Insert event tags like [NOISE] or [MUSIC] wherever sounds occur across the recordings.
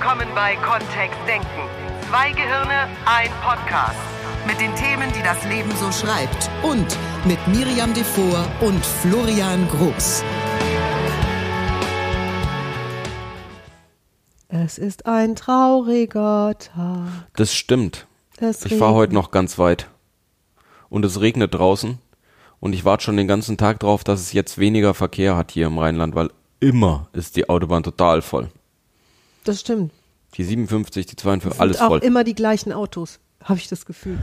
willkommen bei Kontext Denken. Zwei Gehirne, ein Podcast. Mit den Themen, die das Leben so schreibt. Und mit Miriam Devor und Florian Groß. Es ist ein trauriger Tag. Das stimmt. Es Ich fahre heute noch ganz weit. Und es regnet draußen. Und ich warte schon den ganzen Tag drauf, dass es jetzt weniger Verkehr hat hier im Rheinland, weil immer ist die Autobahn total voll. Das stimmt. Die 57, die 52, Es alles sind auch voll. immer die gleichen Autos, habe ich das Gefühl.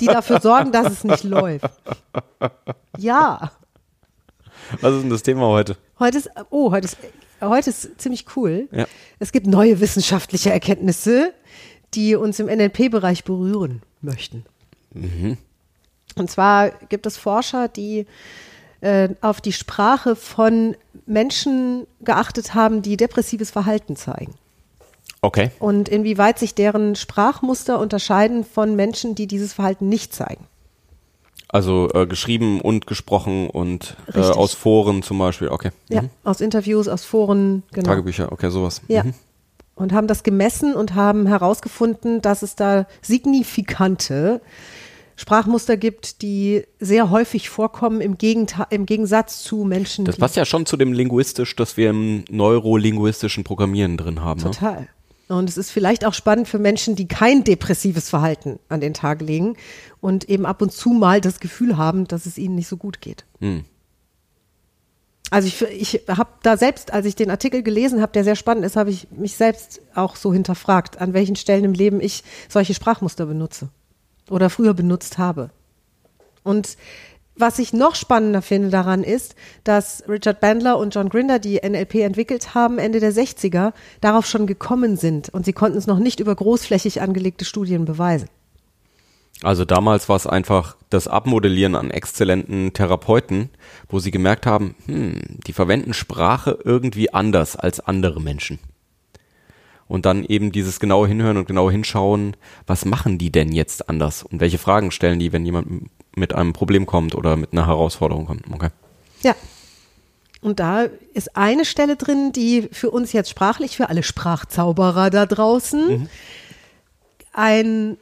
die dafür sorgen, dass es nicht läuft. Ja. Was ist denn das Thema heute? Heute ist, oh, heute ist, heute ist ziemlich cool. Ja. Es gibt neue wissenschaftliche Erkenntnisse, die uns im NLP-Bereich berühren möchten. Und zwar gibt es Forscher, die äh, auf die Sprache von Menschen geachtet haben, die depressives Verhalten zeigen. Okay. Und inwieweit sich deren Sprachmuster unterscheiden von Menschen, die dieses Verhalten nicht zeigen. Also äh, geschrieben und gesprochen und äh, aus Foren zum Beispiel. Okay. Ja, Mhm. aus Interviews, aus Foren, genau. Tagebücher, okay, sowas. Ja. Mhm. Und haben das gemessen und haben herausgefunden, dass es da signifikante Sprachmuster gibt, die sehr häufig vorkommen im, Gegenta im Gegensatz zu Menschen, Das passt ja schon zu dem linguistisch, das wir im neurolinguistischen Programmieren drin haben. Ne? total. Und es ist vielleicht auch spannend für Menschen, die kein depressives Verhalten an den Tag legen und eben ab und zu mal das Gefühl haben, dass es ihnen nicht so gut geht. Hm. Also ich, ich habe da selbst, als ich den Artikel gelesen habe, der sehr spannend ist, habe ich mich selbst auch so hinterfragt, an welchen Stellen im Leben ich solche Sprachmuster benutze oder früher benutzt habe. Und was ich noch spannender finde daran ist, dass Richard Bandler und John Grinder, die NLP entwickelt haben, Ende der 60er, darauf schon gekommen sind und sie konnten es noch nicht über großflächig angelegte Studien beweisen. Also damals war es einfach das Abmodellieren an exzellenten Therapeuten, wo sie gemerkt haben, hm, die verwenden Sprache irgendwie anders als andere Menschen. Und dann eben dieses genaue Hinhören und genaue Hinschauen, was machen die denn jetzt anders? Und welche Fragen stellen die, wenn jemand mit einem Problem kommt oder mit einer Herausforderung kommt? Okay. Ja. Und da ist eine Stelle drin, die für uns jetzt sprachlich, für alle Sprachzauberer da draußen, ein,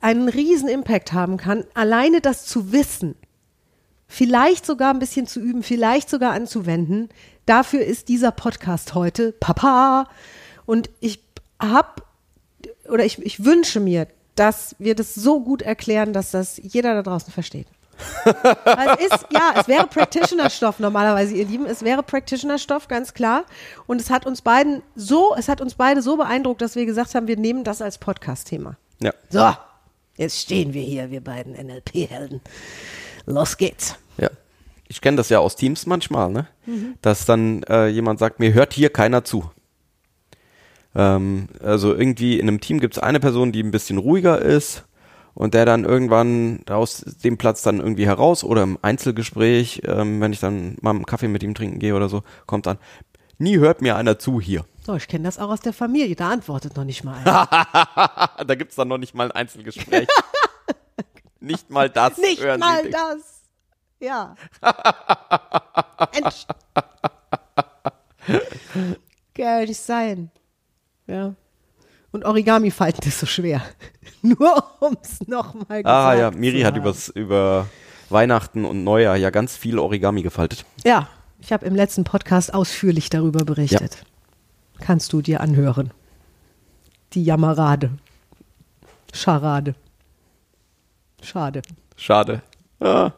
einen riesen Impact haben kann. Alleine das zu wissen, vielleicht sogar ein bisschen zu üben, vielleicht sogar anzuwenden. Dafür ist dieser Podcast heute Papa. Und ich hab oder ich, ich wünsche mir, dass wir das so gut erklären, dass das jeder da draußen versteht. [LAUGHS] Es ist, ja, es wäre Practitioner-Stoff normalerweise, ihr Lieben. Es wäre Practitioner-Stoff, ganz klar. Und es hat uns beiden so, es hat uns beide so beeindruckt, dass wir gesagt haben, wir nehmen das als Podcast-Thema. Ja. So, jetzt stehen wir hier, wir beiden NLP-Helden. Los geht's. Ja. Ich kenne das ja aus Teams manchmal, ne? Dass dann äh, jemand sagt, mir hört hier keiner zu. Ähm, also irgendwie in einem Team gibt es eine Person, die ein bisschen ruhiger ist und der dann irgendwann aus dem Platz dann irgendwie heraus oder im Einzelgespräch, ähm, wenn ich dann mal einen Kaffee mit ihm trinken gehe oder so, kommt dann, nie hört mir einer zu hier. So, ich kenne das auch aus der Familie, da antwortet noch nicht mal einer. [LAUGHS] da gibt's dann noch nicht mal ein Einzelgespräch. [LAUGHS] nicht mal das Nicht hören mal Sie. das. Ja. [LAUGHS] Mensch. Kann nicht sein. Ja. Und Origami falten ist so schwer. [LAUGHS] Nur ums nochmal gesagt Ah ja, Miri hat übers, über Weihnachten und Neujahr ja ganz viel Origami gefaltet. Ja, ich habe im letzten Podcast ausführlich darüber berichtet. Kannst du dir anhören. Die Jammerade. Scharade. Schade. Schade. Ah.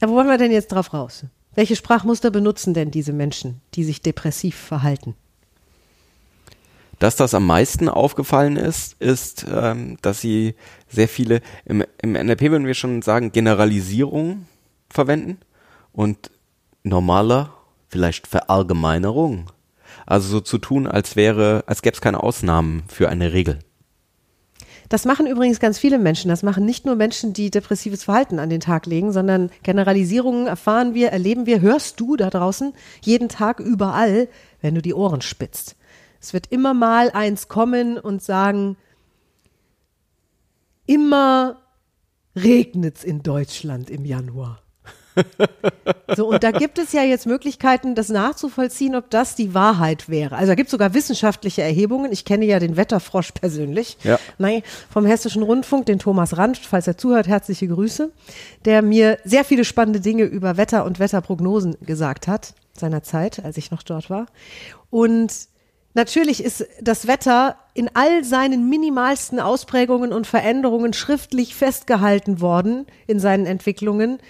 Ja, wo wollen wir denn jetzt drauf raus? Welche Sprachmuster benutzen denn diese Menschen, die sich depressiv verhalten? Dass das am meisten aufgefallen ist, ist, ähm, dass sie sehr viele, im, im NLP würden wir schon sagen, Generalisierung verwenden und normaler, vielleicht Verallgemeinerung. Also so zu tun, als wäre, als gäbe es keine Ausnahmen für eine Regel. Das machen übrigens ganz viele Menschen. Das machen nicht nur Menschen, die depressives Verhalten an den Tag legen, sondern Generalisierungen erfahren wir, erleben wir, hörst du da draußen jeden Tag überall, wenn du die Ohren spitzt. Es wird immer mal eins kommen und sagen, immer regnet's in Deutschland im Januar. [LAUGHS] So, und da gibt es ja jetzt Möglichkeiten, das nachzuvollziehen, ob das die Wahrheit wäre. Also da gibt es sogar wissenschaftliche Erhebungen. Ich kenne ja den Wetterfrosch persönlich. Ja. Nein, vom Hessischen Rundfunk, den Thomas Ranft, falls er zuhört, herzliche Grüße, der mir sehr viele spannende Dinge über Wetter und Wetterprognosen gesagt hat, seinerzeit, als ich noch dort war. Und Natürlich ist das Wetter in all seinen minimalsten Ausprägungen und Veränderungen schriftlich festgehalten worden in seinen Entwicklungen,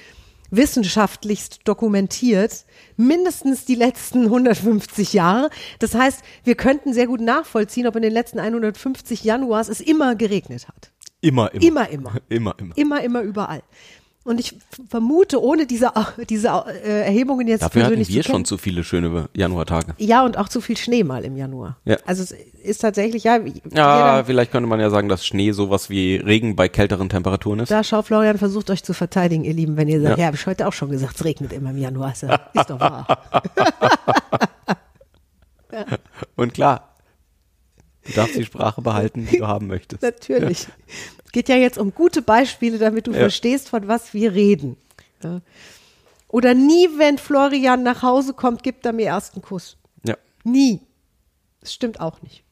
wissenschaftlichst dokumentiert, mindestens die letzten 150 Jahre. Das heißt, wir könnten sehr gut nachvollziehen, ob in den letzten 150 Januars es immer geregnet hat. Immer, immer. Immer, immer. [LAUGHS] Immer, immer. Immer, immer, überall. Und ich vermute, ohne diese, diese äh, Erhebungen jetzt Dafür hatten persönlich wir zu schon zu viele schöne Januartage. ja, und auch zu viel Schnee mal im Januar. Ja. Also es ist tatsächlich, ja, Ja, vielleicht könnte man ja sagen, dass Schnee sowas wie Regen bei kälteren Temperaturen ist. da schau Florian versucht euch zu verteidigen, ihr Lieben, wenn ihr sagt, Ja. ja, habe ich heute auch schon gesagt, es regnet immer im Januar. Ist, ja- [LAUGHS] ist doch wahr. Und klar, du darfst die Sprache behalten, die du haben möchtest. [LAUGHS] Natürlich. [LAUGHS] Es geht ja jetzt um gute Beispiele, damit du Ja. verstehst, von was wir reden. Ja. Oder nie, wenn Florian nach Hause kommt, gibt er mir ersten Kuss. Ja. Nie. Das stimmt auch nicht.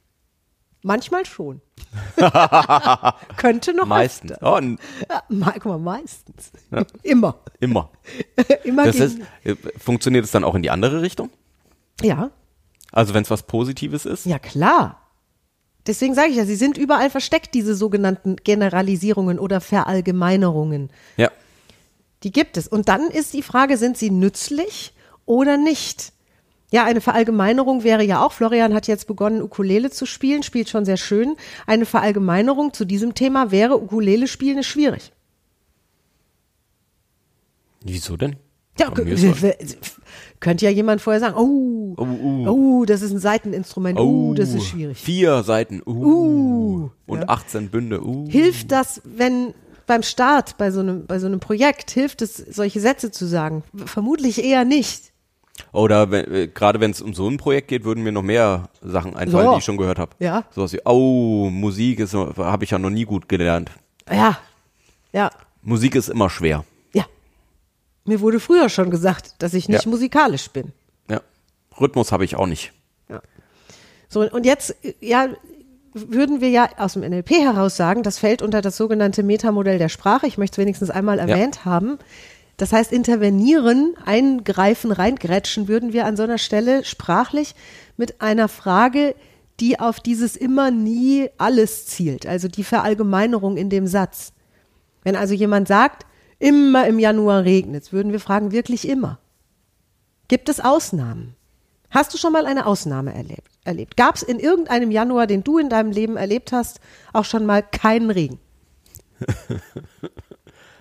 Manchmal schon. [LAUGHS] Könnte noch Meistens. Oh, Ja, guck mal, meistens. [LAUGHS] Immer. immer. [LAUGHS] Immer Das gegen, äh, funktioniert es dann auch in die andere Richtung? ja, Also wenn es was Positives ist? ja klar. Deswegen sage ich ja, sie sind überall versteckt, diese sogenannten Generalisierungen oder Verallgemeinerungen. Ja. Die gibt es. Und dann ist die Frage, sind sie nützlich oder nicht? Ja, eine Verallgemeinerung wäre ja auch, Florian hat jetzt begonnen, Ukulele zu spielen, spielt schon sehr schön. Eine Verallgemeinerung zu diesem Thema wäre, Ukulele spielen ist schwierig. Wieso denn? Ja, könnte ja jemand vorher sagen, oh, Oh, uh. oh, das ist ein Seiteninstrument, oh, das ist schwierig. Vier Seiten. Uh. Uh, und ja. 18 Bünde. Uh. Hilft das, wenn beim Start bei so einem, bei so einem Projekt, hilft es, solche Sätze zu sagen? Vermutlich eher nicht. Oder wenn, äh, gerade wenn es um so ein Projekt geht, würden mir noch mehr Sachen einfallen, So. die ich schon gehört habe. Ja. Sowas wie, oh, Musik ist, habe ich ja noch nie gut gelernt. Ja, ja, Musik ist immer schwer. Ja. Mir wurde früher schon gesagt, dass ich nicht Ja. musikalisch bin. Ja. Rhythmus habe ich auch nicht. So, und jetzt, ja, würden wir ja aus dem NLP heraus sagen, das fällt unter das sogenannte Metamodell der Sprache. Ich möchte es wenigstens einmal erwähnt haben. Das heißt, intervenieren, eingreifen, reingrätschen würden wir an so einer Stelle sprachlich mit einer Frage, die auf dieses immer, nie, alles zielt. Also die Verallgemeinerung in dem Satz. Wenn also jemand sagt, immer im Januar regnet, würden wir fragen, wirklich immer? Gibt es Ausnahmen? Hast du schon mal eine Ausnahme erlebt? erlebt? Gab es in irgendeinem Januar, den du in deinem Leben erlebt hast, auch schon mal keinen Regen? [LAUGHS]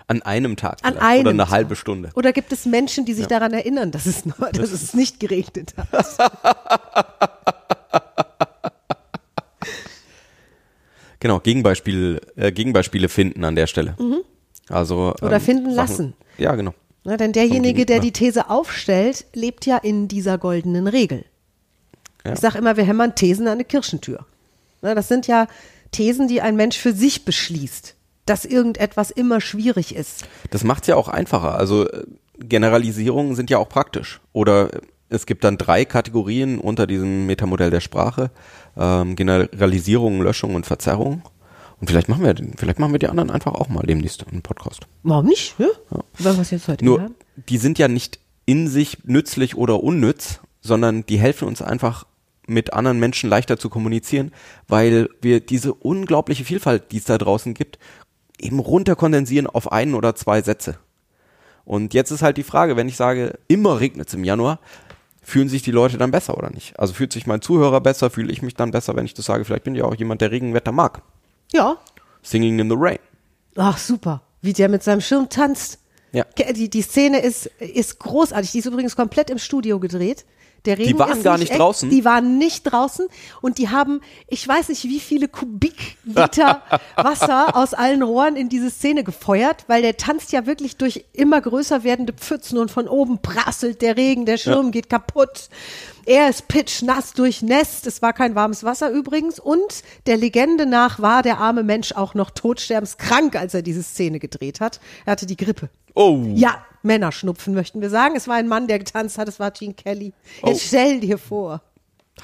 An einem Tag. An einem Oder eine Tag. halbe Stunde. Oder gibt es Menschen, die sich daran erinnern, dass es, nur, dass es nicht geregnet hat? [LAUGHS] Genau, Gegenbeispiel, äh, Gegenbeispiele finden an der Stelle. Also. Oder ähm, finden Sachen- lassen. Ja, genau. Na, denn derjenige, der die These aufstellt, lebt ja in dieser goldenen Regel. Ja. Ich sage immer, wir hämmern Thesen an eine Kirchentür. Na, das sind ja Thesen, die ein Mensch für sich beschließt, dass irgendetwas immer schwierig ist. Das macht's ja auch einfacher. Also äh, Generalisierungen sind ja auch praktisch. Oder äh, es gibt dann drei Kategorien unter diesem Metamodell der Sprache. Ähm, Generalisierung, Löschung und Verzerrung. Und vielleicht machen wir, den- vielleicht machen wir die anderen einfach auch mal demnächst einen Podcast. Warum nicht? Ja? Wollen wir es jetzt heute Nur, haben? die sind ja nicht in sich nützlich oder unnütz, sondern die helfen uns einfach mit anderen Menschen leichter zu kommunizieren, weil wir diese unglaubliche Vielfalt, die es da draußen gibt, eben runterkondensieren auf einen oder zwei Sätze. Und jetzt ist halt die Frage, wenn ich sage, immer regnet es im Januar, fühlen sich die Leute dann besser oder nicht? Also fühlt sich mein Zuhörer besser, fühle ich mich dann besser, wenn ich das sage, vielleicht bin ich ja auch jemand, der Regenwetter mag. Ja. Singing in the Rain. Ach, super. Wie der mit seinem Schirm tanzt. Ja. Die, die Szene ist, ist großartig. Die ist übrigens komplett im Studio gedreht. Der Regen waren ist gar nicht echt. draußen? Die waren nicht draußen und die haben, ich weiß nicht, wie viele Kubikliter [LAUGHS] Wasser aus allen Rohren in diese Szene gefeuert, weil der tanzt ja wirklich durch immer größer werdende Pfützen und von oben prasselt der Regen, der Schirm geht kaputt. Er ist pitschnass durchnässt. Es war kein warmes Wasser übrigens. Und der Legende nach war der arme Mensch auch noch todsterbenskrank, als er diese Szene gedreht hat. Er hatte die Grippe. Oh. Ja, Männerschnupfen möchten wir sagen. Es war ein Mann, der getanzt hat, es war Gene Kelly. Jetzt Oh. stell dir vor.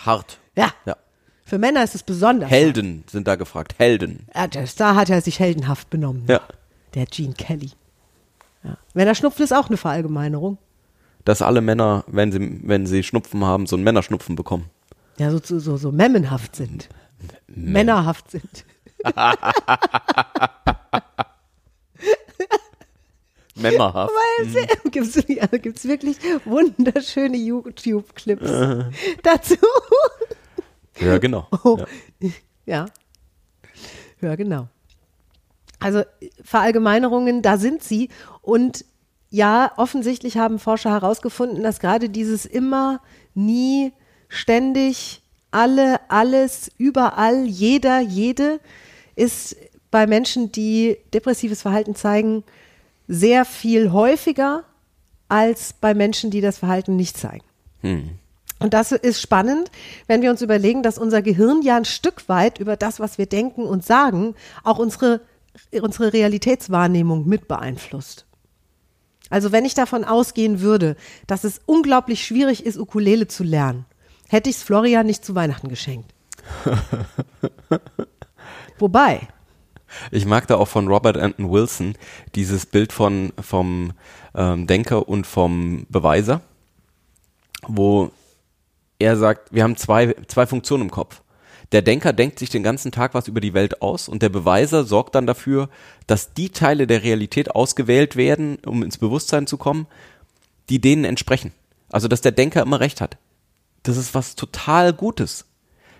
Hart. Ja, Ja. für Männer ist es besonders. Helden sind da gefragt. Helden. Ja, Star hat er sich heldenhaft benommen. Ja. Der Gene Kelly. Ja. Männerschnupfen ist auch eine Verallgemeinerung. Dass alle Männer, wenn sie, wenn sie Schnupfen haben, so einen Männerschnupfen bekommen. Ja, so, so, so, so memmenhaft sind. Männerhaft sind. [LAUGHS] [LAUGHS] Memmerhaft. Weil es [LAUGHS] gibt's, ja, gibt's wirklich wunderschöne YouTube-Clips [LAUGHS] dazu. Ja, genau. [LAUGHS] Oh. Ja. Ja. Ja, genau. Also Verallgemeinerungen, da sind sie. Und ja, offensichtlich haben Forscher herausgefunden, dass gerade dieses immer, nie, ständig, alle, alles, überall, jeder, jede ist bei Menschen, die depressives Verhalten zeigen, sehr viel häufiger als bei Menschen, die das Verhalten nicht zeigen. Und das ist spannend, wenn wir uns überlegen, dass unser Gehirn ja ein Stück weit über das, was wir denken und sagen, auch unsere, unsere Realitätswahrnehmung mit beeinflusst. Also wenn ich davon ausgehen würde, dass es unglaublich schwierig ist, Ukulele zu lernen, hätte ich es Florian nicht zu Weihnachten geschenkt. [LAUGHS] Wobei, Ich mag da auch von Robert Anton Wilson dieses Bild von, vom ähm, Denker und vom Beweiser, wo er sagt, wir haben zwei, zwei Funktionen im Kopf. Der Denker denkt sich den ganzen Tag was über die Welt aus und der Beweiser sorgt dann dafür, dass die Teile der Realität ausgewählt werden, um ins Bewusstsein zu kommen, die denen entsprechen. Also, dass der Denker immer recht hat. Das ist was total Gutes.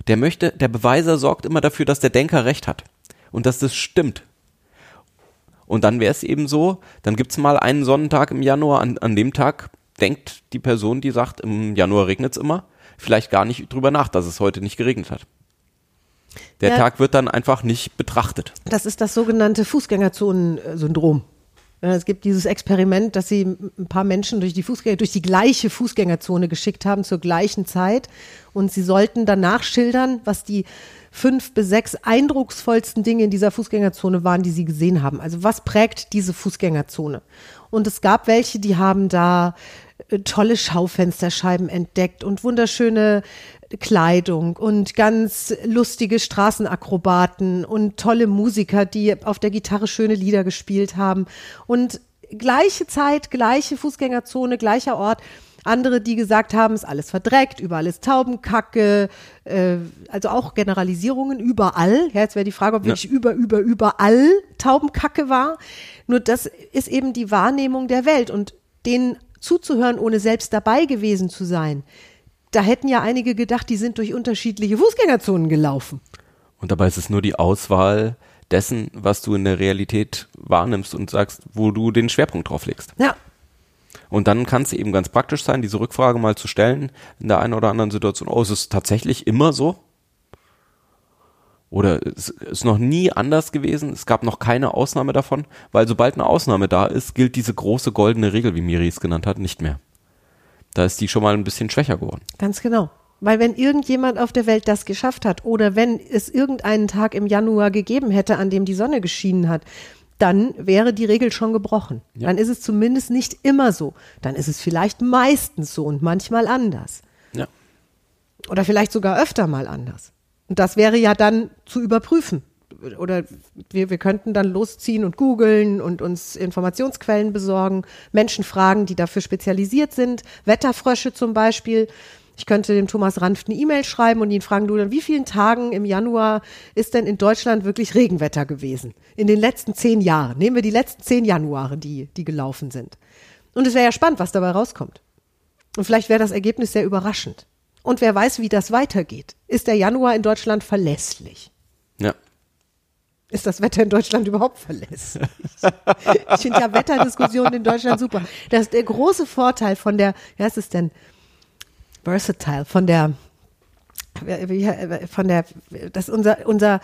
Der möchte, der Beweiser sorgt immer dafür, dass der Denker recht hat. Und dass das stimmt. Und dann wäre es eben so, dann gibt's mal einen Sonnentag im Januar, an, an dem Tag denkt die Person, die sagt, im Januar regnet's immer, vielleicht gar nicht drüber nach, dass es heute nicht geregnet hat. Der Ja. Tag wird dann einfach nicht betrachtet. Das ist das sogenannte Fußgängerzonen-Syndrom. Es gibt dieses Experiment, dass sie ein paar Menschen durch die Fußgänger, durch die gleiche Fußgängerzone geschickt haben zur gleichen Zeit und sie sollten danach schildern, was die fünf bis sechs eindrucksvollsten Dinge in dieser Fußgängerzone waren, die sie gesehen haben. Also was prägt diese Fußgängerzone? Und es gab welche, die haben da äh, tolle Schaufensterscheiben entdeckt und wunderschöne Kleidung und ganz lustige Straßenakrobaten und tolle Musiker, die auf der Gitarre schöne Lieder gespielt haben. Und gleiche Zeit, gleiche Fußgängerzone, gleicher Ort. Andere, die gesagt haben, ist alles verdreckt, überall ist Taubenkacke, äh, also auch Generalisierungen überall. Ja, jetzt wäre die Frage, ob wirklich über, über, überall Taubenkacke war. Nur das ist eben die Wahrnehmung der Welt und denen zuzuhören, ohne selbst dabei gewesen zu sein. Da hätten ja einige gedacht, die sind durch unterschiedliche Fußgängerzonen gelaufen. Und dabei ist es nur die Auswahl dessen, was du in der Realität wahrnimmst und sagst, wo du den Schwerpunkt drauf legst. Ja, Und dann kann es eben ganz praktisch sein, diese Rückfrage mal zu stellen in der einen oder anderen Situation. Oh, ist es tatsächlich immer so? Oder es ist noch nie anders gewesen? Es gab noch keine Ausnahme davon, weil sobald eine Ausnahme da ist, gilt diese große goldene Regel, wie Miri es genannt hat, nicht mehr. Da ist die schon mal ein bisschen schwächer geworden. Ganz genau. Weil wenn irgendjemand auf der Welt das geschafft hat oder wenn es irgendeinen Tag im Januar gegeben hätte, an dem die Sonne geschienen hat, dann wäre die Regel schon gebrochen. Dann ist es zumindest nicht immer so. Dann ist es vielleicht meistens so und manchmal anders. Ja. Oder vielleicht sogar öfter mal anders. Und das wäre ja dann zu überprüfen. Oder wir, wir könnten dann losziehen und googeln und uns Informationsquellen besorgen, Menschen fragen, die dafür spezialisiert sind, Wetterfrösche zum Beispiel. Ich könnte dem Thomas Ranft eine E-Mail schreiben und ihn fragen, du, an wie vielen Tagen im Januar ist denn in Deutschland wirklich Regenwetter gewesen? In den letzten zehn Jahren. Nehmen wir die letzten zehn Januare, die, die gelaufen sind. Und es wäre ja spannend, was dabei rauskommt. Und vielleicht wäre das Ergebnis sehr überraschend. Und wer weiß, wie das weitergeht. Ist der Januar in Deutschland verlässlich? Ja. Ist das Wetter in Deutschland überhaupt verlässlich? ich finde ja Wetterdiskussionen in Deutschland super. Das ist der große Vorteil von der, wie heißt es denn? Versatile, von der, von der, das unser, unser,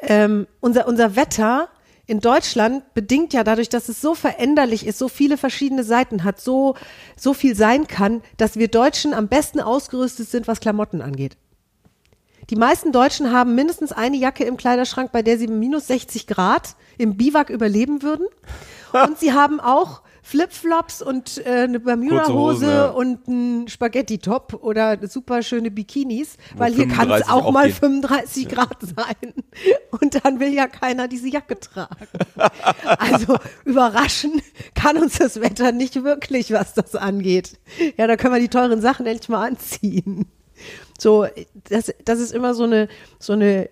ähm, unser, unser Wetter in Deutschland bedingt ja dadurch, dass es so veränderlich ist, so viele verschiedene Seiten hat, so, so viel sein kann, dass wir Deutschen am besten ausgerüstet sind, was Klamotten angeht. Die meisten Deutschen haben mindestens eine Jacke im Kleiderschrank, bei der sie minus 60 Grad im Biwak überleben würden. [LAUGHS] Und sie haben auch Flipflops und äh, eine Bermuda-Hose ja. und ein Spaghetti-Top oder super schöne Bikinis, Wo weil hier kann es 35 auch auch mal gehen. 35 Grad sein. [LAUGHS] Und dann will ja keiner diese Jacke tragen. [LAUGHS] Also überraschen kann uns das Wetter nicht wirklich, was das angeht. Ja, da können wir die teuren Sachen endlich mal anziehen. So, das, das ist immer so eine, so eine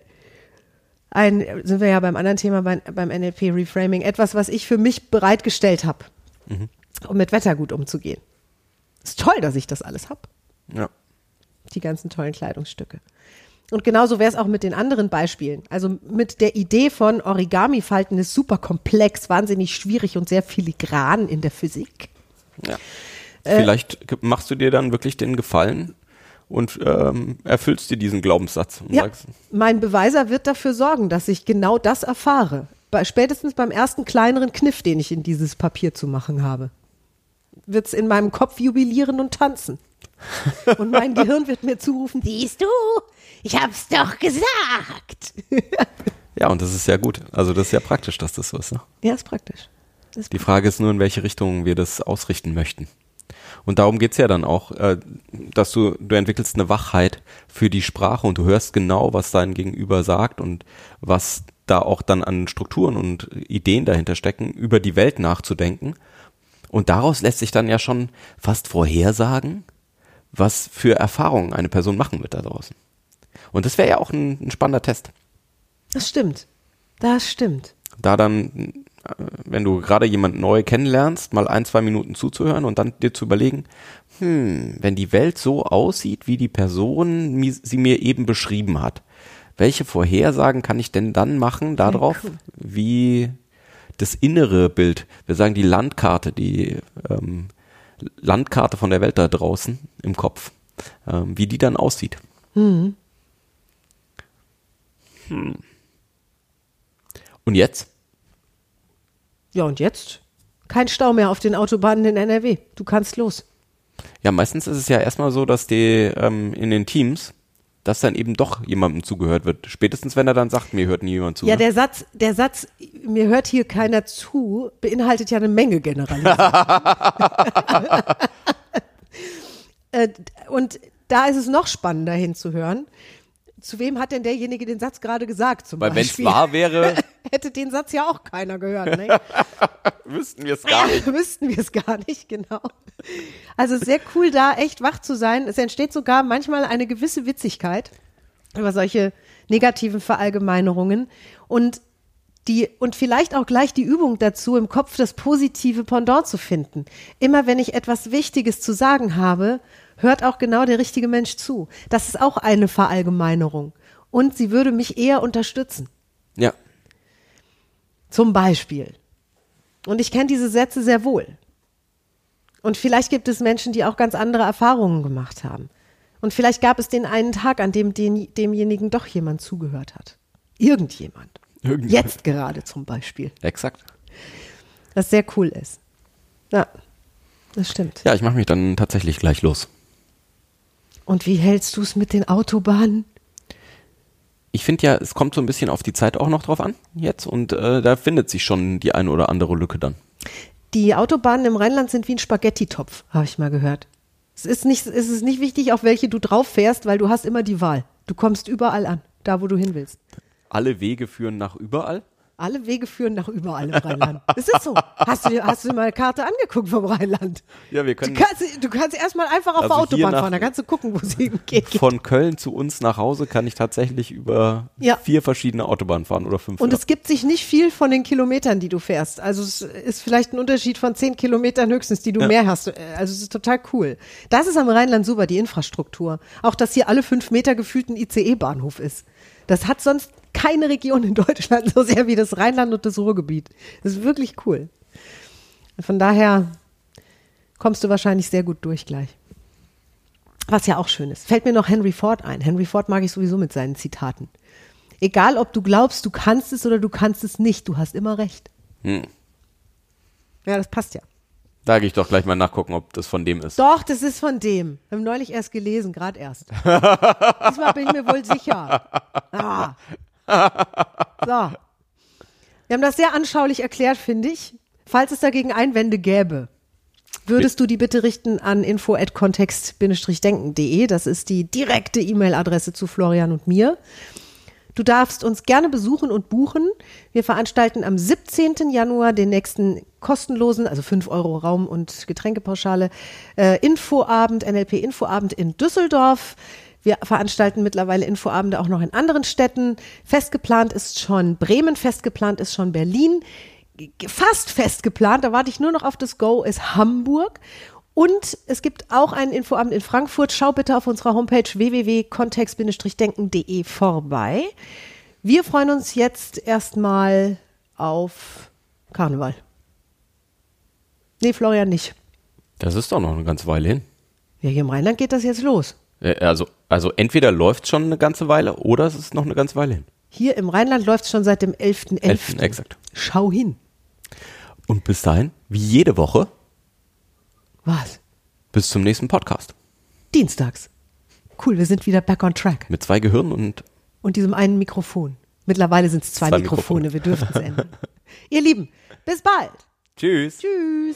ein, sind wir ja beim anderen Thema beim, beim NLP Reframing, etwas, was ich für mich bereitgestellt habe, um mit Wetter gut umzugehen. Ist toll, dass ich das alles habe, Ja. die ganzen tollen Kleidungsstücke. Und genauso wäre es auch mit den anderen Beispielen. Also mit der Idee von Origami-Falten ist super komplex, wahnsinnig schwierig und sehr filigran in der Physik. Ja. Vielleicht ge- machst du dir dann wirklich den Gefallen und ähm, erfüllst dir diesen Glaubenssatz und Ja, sagst, mein Beweiser wird dafür sorgen, dass ich genau das erfahre. Spätestens beim ersten kleineren Kniff, den ich in dieses Papier zu machen habe, wird es in meinem Kopf jubilieren und tanzen. Und mein [LAUGHS] Gehirn wird mir zurufen, siehst du, ich hab's doch gesagt. [LAUGHS] ja, und das ist ja gut. Also das ist ja praktisch, dass das so ist. Ne? Ja, ist praktisch. Ist Die Frage ist nur, in welche Richtung wir das ausrichten möchten. Und darum geht's ja dann auch, äh, dass du, du entwickelst eine Wachheit für die Sprache und du hörst genau, was dein Gegenüber sagt und was da auch dann an Strukturen und Ideen dahinter stecken, über die Welt nachzudenken. Und daraus lässt sich dann ja schon fast vorhersagen, was für Erfahrungen eine Person machen wird da draußen. Und das wäre ja auch ein, ein spannender Test. Das stimmt. Das stimmt. da dann, äh, wenn du gerade jemand neu kennenlernst, mal ein, zwei Minuten zuzuhören und dann dir zu überlegen, hm, wenn die Welt so aussieht, wie die Person sie mir eben beschrieben hat, welche Vorhersagen kann ich denn dann machen darauf, cool. wie das innere Bild, wir sagen die Landkarte, die ähm, Landkarte von der Welt da draußen im Kopf, ähm, wie die dann aussieht. Hm. Und jetzt? Ja, und jetzt? Kein Stau mehr auf den Autobahnen in NRW. Du kannst los. Ja, meistens ist es ja erstmal so, dass die ähm, in den Teams, dass dann eben doch jemandem zugehört wird. Spätestens, wenn er dann sagt, mir hört nie jemand zu. Ja, ne? der Satz, der Satz, mir hört hier keiner zu, beinhaltet ja eine Menge Generalisierung. [LAUGHS] Äh, Und da ist es noch spannender hinzuhören. Zu wem hat denn derjenige den Satz gerade gesagt? Zum Weil wenn es wahr wäre, [LAUGHS] hätte den Satz ja auch keiner gehört. Ne? [LAUGHS] wüssten wir es gar nicht. [LAUGHS] Wüssten wir es gar nicht, genau. Also sehr cool, da echt wach zu sein. Es entsteht sogar manchmal eine gewisse Witzigkeit über solche negativen Verallgemeinerungen und die und vielleicht auch gleich die Übung dazu, im Kopf das positive Pendant zu finden. Immer wenn ich etwas Wichtiges zu sagen habe, hört auch genau der richtige Mensch zu. Das ist auch eine Verallgemeinerung. Und sie würde mich eher unterstützen. Ja. Zum Beispiel. Und ich kenne diese Sätze sehr wohl. Und vielleicht gibt es Menschen, die auch ganz andere Erfahrungen gemacht haben. Und vielleicht gab es den einen Tag, an dem den, demjenigen doch jemand zugehört hat. Irgendjemand. Irgendjemand. Jetzt gerade zum Beispiel. Exakt. Was sehr cool ist. Ja, das stimmt. Ja, ich mache mich dann tatsächlich gleich los. Und wie hältst du es mit den Autobahnen? Ich finde ja, es kommt so ein bisschen auf die Zeit auch noch drauf an jetzt und äh, da findet sich schon die eine oder andere Lücke dann. Die Autobahnen im Rheinland sind wie ein Spaghetti-Topf, habe ich mal gehört. Es ist, nicht, es ist nicht wichtig, auf welche du drauf fährst, weil du hast immer die Wahl. Du kommst überall an, da wo du hin willst. Alle Wege führen nach überall. Alle Wege führen nach überall im Rheinland. Es [LAUGHS] ist so. Hast du, dir- hast du mal eine Karte angeguckt vom Rheinland? Ja, wir Du können kannst, du kannst erstmal einfach auf Also der Autobahn nach- fahren, da kannst du gucken, wo sie hingeht. von Köln zu uns nach Hause kann ich tatsächlich über Ja. vier verschiedene Autobahnen fahren oder fünf. Und oder- es gibt sich nicht viel von den Kilometern, die du fährst. Also es ist vielleicht ein Unterschied von zehn Kilometern höchstens, die du mehr hast. Also es ist total cool. Das ist am Rheinland super, die Infrastruktur. Auch, dass hier alle fünf Meter gefühlt ein ICE-Bahnhof ist. Das hat sonst keine Region in Deutschland so sehr wie das Rheinland und das Ruhrgebiet. Das ist wirklich cool. Von daher kommst du wahrscheinlich sehr gut durch gleich. Was ja auch schön ist. Fällt mir noch Henry Ford ein. Henry Ford mag ich sowieso mit seinen Zitaten. Egal, ob du glaubst, du kannst es oder du kannst es nicht, du hast immer recht. Hm. Ja, das passt ja. Da gehe ich doch gleich mal nachgucken, ob das von dem ist. Doch, das ist von dem. Wir haben neulich erst gelesen, gerade erst. [LAUGHS] Diesmal bin ich mir wohl sicher. Ah. So. Wir haben das sehr anschaulich erklärt, finde ich. Falls es dagegen Einwände gäbe, würdest du die bitte richten an info@kontext-denken.de. Das ist die direkte E-Mail-Adresse zu Florian und mir. Du darfst uns gerne besuchen und buchen. Wir veranstalten am 17. Januar den nächsten kostenlosen, also 5 Euro Raum- und Getränkepauschale, äh, Infoabend, NLP-Infoabend in Düsseldorf. Wir veranstalten mittlerweile Infoabende auch noch in anderen Städten. Festgeplant ist schon Bremen, festgeplant ist schon Berlin. Fast festgeplant, da warte ich nur noch auf das Go, ist Hamburg. Und es gibt auch einen Infoabend in Frankfurt. Schau bitte auf unserer Homepage www.kontext-denken.de vorbei. Wir freuen uns jetzt erstmal auf Karneval. Nee, Florian nicht. Das ist doch noch eine ganze Weile hin. Ja, hier im Rheinland geht das jetzt los. Äh, Also, also entweder läuft schon eine ganze Weile oder es ist noch eine ganze Weile hin. Hier im Rheinland läuft es schon seit dem 11.11. Elften, exakt. Schau hin. Und bis dahin, wie jede Woche, Was? bis zum nächsten Podcast. Dienstags. Cool, wir sind wieder back on track. Mit zwei Gehirnen und Und diesem einen Mikrofon. Mittlerweile sind es zwei, Zwei Mikrofone. Mikrofone. Wir dürfen es [LAUGHS] ändern. Ihr Lieben, bis bald. tschüss. Tschüss.